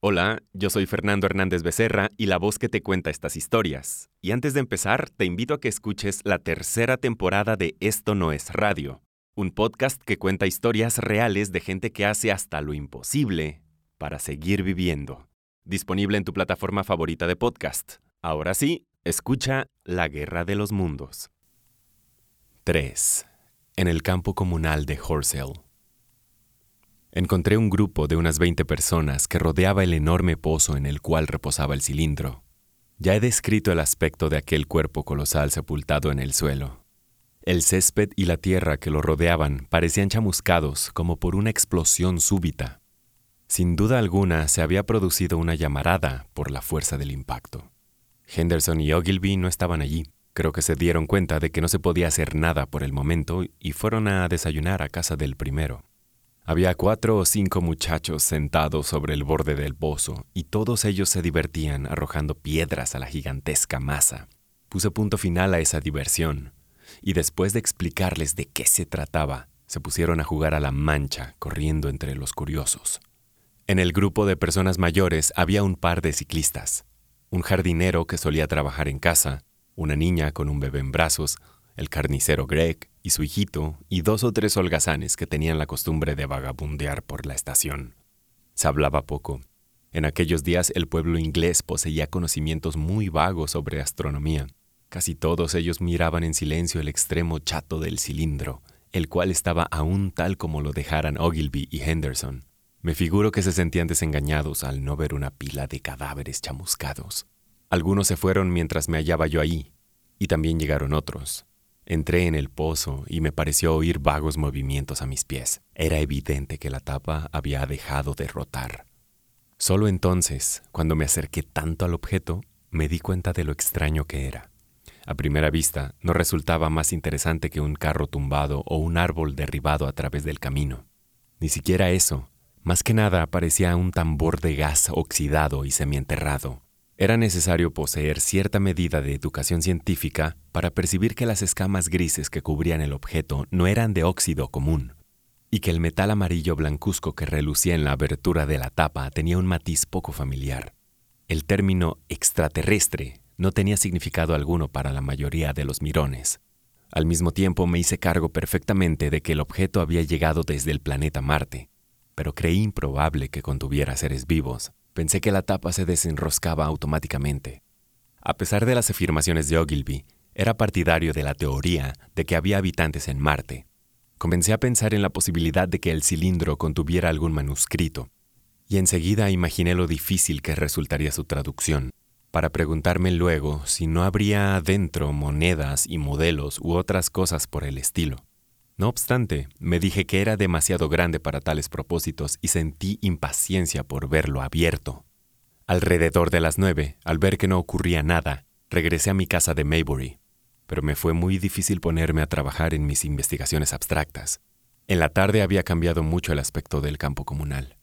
Hola, yo soy Fernando Hernández Becerra y la voz que te cuenta estas historias. Y antes de empezar, te invito a que escuches la tercera temporada de Esto no es radio, un podcast que cuenta historias reales de gente que hace hasta lo imposible para seguir viviendo. Disponible en tu plataforma favorita de podcast. Ahora sí, escucha La Guerra de los Mundos. 3. En el campo comunal de Horsell. Encontré un grupo de unas 20 personas que rodeaba el enorme pozo en el cual reposaba el cilindro. Ya he descrito el aspecto de aquel cuerpo colosal sepultado en el suelo. El césped y la tierra que lo rodeaban parecían chamuscados como por una explosión súbita. Sin duda alguna se había producido una llamarada por la fuerza del impacto. Henderson y Ogilvy no estaban allí. Creo que se dieron cuenta de que no se podía hacer nada por el momento y fueron a desayunar a casa del primero. Había cuatro o cinco muchachos sentados sobre el borde del pozo y todos ellos se divertían arrojando piedras a la gigantesca masa. Puse punto final a esa diversión y después de explicarles de qué se trataba, se pusieron a jugar a la mancha corriendo entre los curiosos. En el grupo de personas mayores había un par de ciclistas, un jardinero que solía trabajar en casa, una niña con un bebé en brazos, el carnicero Greg y su hijito, y dos o tres holgazanes que tenían la costumbre de vagabundear por la estación. Se hablaba poco. En aquellos días el pueblo inglés poseía conocimientos muy vagos sobre astronomía. Casi todos ellos miraban en silencio el extremo chato del cilindro, el cual estaba aún tal como lo dejaran Ogilvy y Henderson. Me figuro que se sentían desengañados al no ver una pila de cadáveres chamuscados. Algunos se fueron mientras me hallaba yo ahí, y también llegaron otros. Entré en el pozo y me pareció oír vagos movimientos a mis pies. Era evidente que la tapa había dejado de rotar. Solo entonces, cuando me acerqué tanto al objeto, me di cuenta de lo extraño que era. A primera vista, no resultaba más interesante que un carro tumbado o un árbol derribado a través del camino. Ni siquiera eso. Más que nada parecía un tambor de gas oxidado y semienterrado, era necesario poseer cierta medida de educación científica para percibir que las escamas grises que cubrían el objeto no eran de óxido común, y que el metal amarillo blancuzco que relucía en la abertura de la tapa tenía un matiz poco familiar. El término extraterrestre no tenía significado alguno para la mayoría de los mirones. Al mismo tiempo me hice cargo perfectamente de que el objeto había llegado desde el planeta Marte, pero creí improbable que contuviera seres vivos, Pensé que la tapa se desenroscaba automáticamente. A pesar de las afirmaciones de Ogilvy, era partidario de la teoría de que había habitantes en Marte. Comencé a pensar en la posibilidad de que el cilindro contuviera algún manuscrito, y enseguida imaginé lo difícil que resultaría su traducción, para preguntarme luego si no habría dentro monedas y modelos u otras cosas por el estilo. No obstante, me dije que era demasiado grande para tales propósitos y sentí impaciencia por verlo abierto. Alrededor de las nueve, al ver que no ocurría nada, regresé a mi casa de Maybury, pero me fue muy difícil ponerme a trabajar en mis investigaciones abstractas. En la tarde había cambiado mucho el aspecto del campo comunal.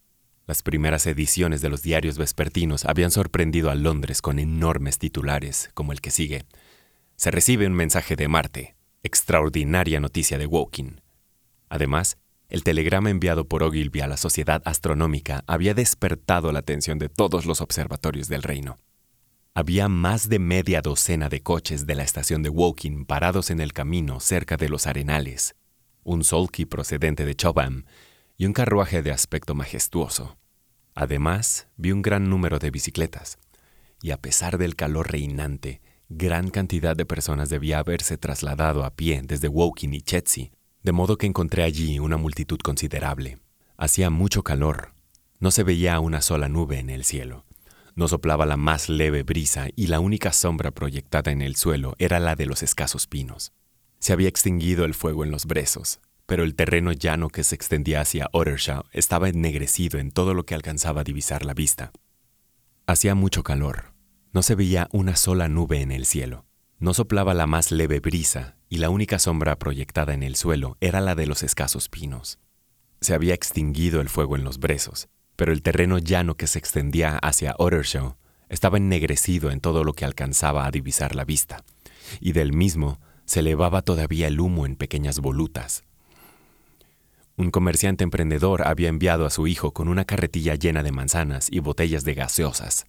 Las primeras ediciones de los diarios vespertinos habían sorprendido a Londres con enormes titulares, como el que sigue. Se recibe un mensaje de Marte extraordinaria noticia de Woking. Además, el telegrama enviado por Ogilvy a la Sociedad Astronómica había despertado la atención de todos los observatorios del reino. Había más de media docena de coches de la estación de Woking parados en el camino cerca de los arenales, un sulky procedente de Chobham y un carruaje de aspecto majestuoso. Además, vi un gran número de bicicletas, y a pesar del calor reinante, Gran cantidad de personas debía haberse trasladado a pie desde Woking y Chetsey, de modo que encontré allí una multitud considerable. Hacía mucho calor. No se veía una sola nube en el cielo. No soplaba la más leve brisa y la única sombra proyectada en el suelo era la de los escasos pinos. Se había extinguido el fuego en los brezos, pero el terreno llano que se extendía hacia Ottershaw estaba ennegrecido en todo lo que alcanzaba a divisar la vista. Hacía mucho calor. No se veía una sola nube en el cielo. No soplaba la más leve brisa y la única sombra proyectada en el suelo era la de los escasos pinos. Se había extinguido el fuego en los brezos, pero el terreno llano que se extendía hacia Ottershaw estaba ennegrecido en todo lo que alcanzaba a divisar la vista, y del mismo se elevaba todavía el humo en pequeñas volutas. Un comerciante emprendedor había enviado a su hijo con una carretilla llena de manzanas y botellas de gaseosas.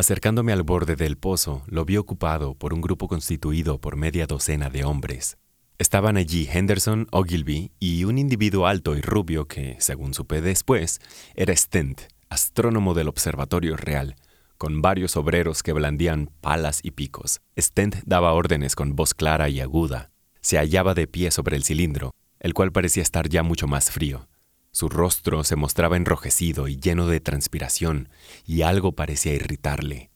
Acercándome al borde del pozo, lo vi ocupado por un grupo constituido por media docena de hombres. Estaban allí Henderson, Ogilvy y un individuo alto y rubio que, según supe después, era Stent, astrónomo del Observatorio Real, con varios obreros que blandían palas y picos. Stent daba órdenes con voz clara y aguda. Se hallaba de pie sobre el cilindro, el cual parecía estar ya mucho más frío. Su rostro se mostraba enrojecido y lleno de transpiración, y algo parecía irritarle.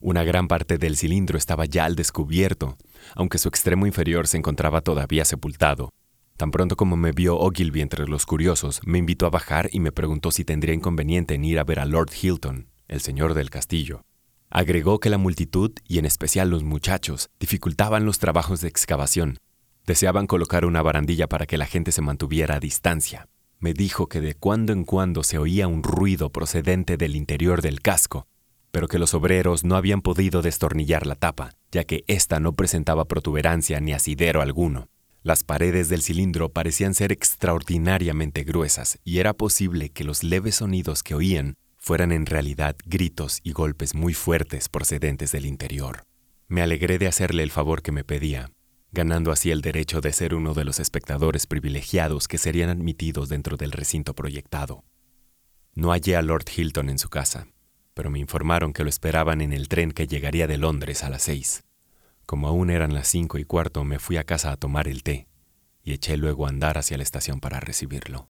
Una gran parte del cilindro estaba ya al descubierto, aunque su extremo inferior se encontraba todavía sepultado. Tan pronto como me vio Ogilvy entre los curiosos, me invitó a bajar y me preguntó si tendría inconveniente en ir a ver a Lord Hilton, el señor del castillo. Agregó que la multitud, y en especial los muchachos, dificultaban los trabajos de excavación. Deseaban colocar una barandilla para que la gente se mantuviera a distancia me dijo que de cuando en cuando se oía un ruido procedente del interior del casco, pero que los obreros no habían podido destornillar la tapa, ya que ésta no presentaba protuberancia ni asidero alguno. Las paredes del cilindro parecían ser extraordinariamente gruesas y era posible que los leves sonidos que oían fueran en realidad gritos y golpes muy fuertes procedentes del interior. Me alegré de hacerle el favor que me pedía, ganando así el derecho de ser uno de los espectadores privilegiados que serían admitidos dentro del recinto proyectado. No hallé a Lord Hilton en su casa, pero me informaron que lo esperaban en el tren que llegaría de Londres a las seis. Como aún eran las cinco y cuarto, me fui a casa a tomar el té y eché luego a andar hacia la estación para recibirlo.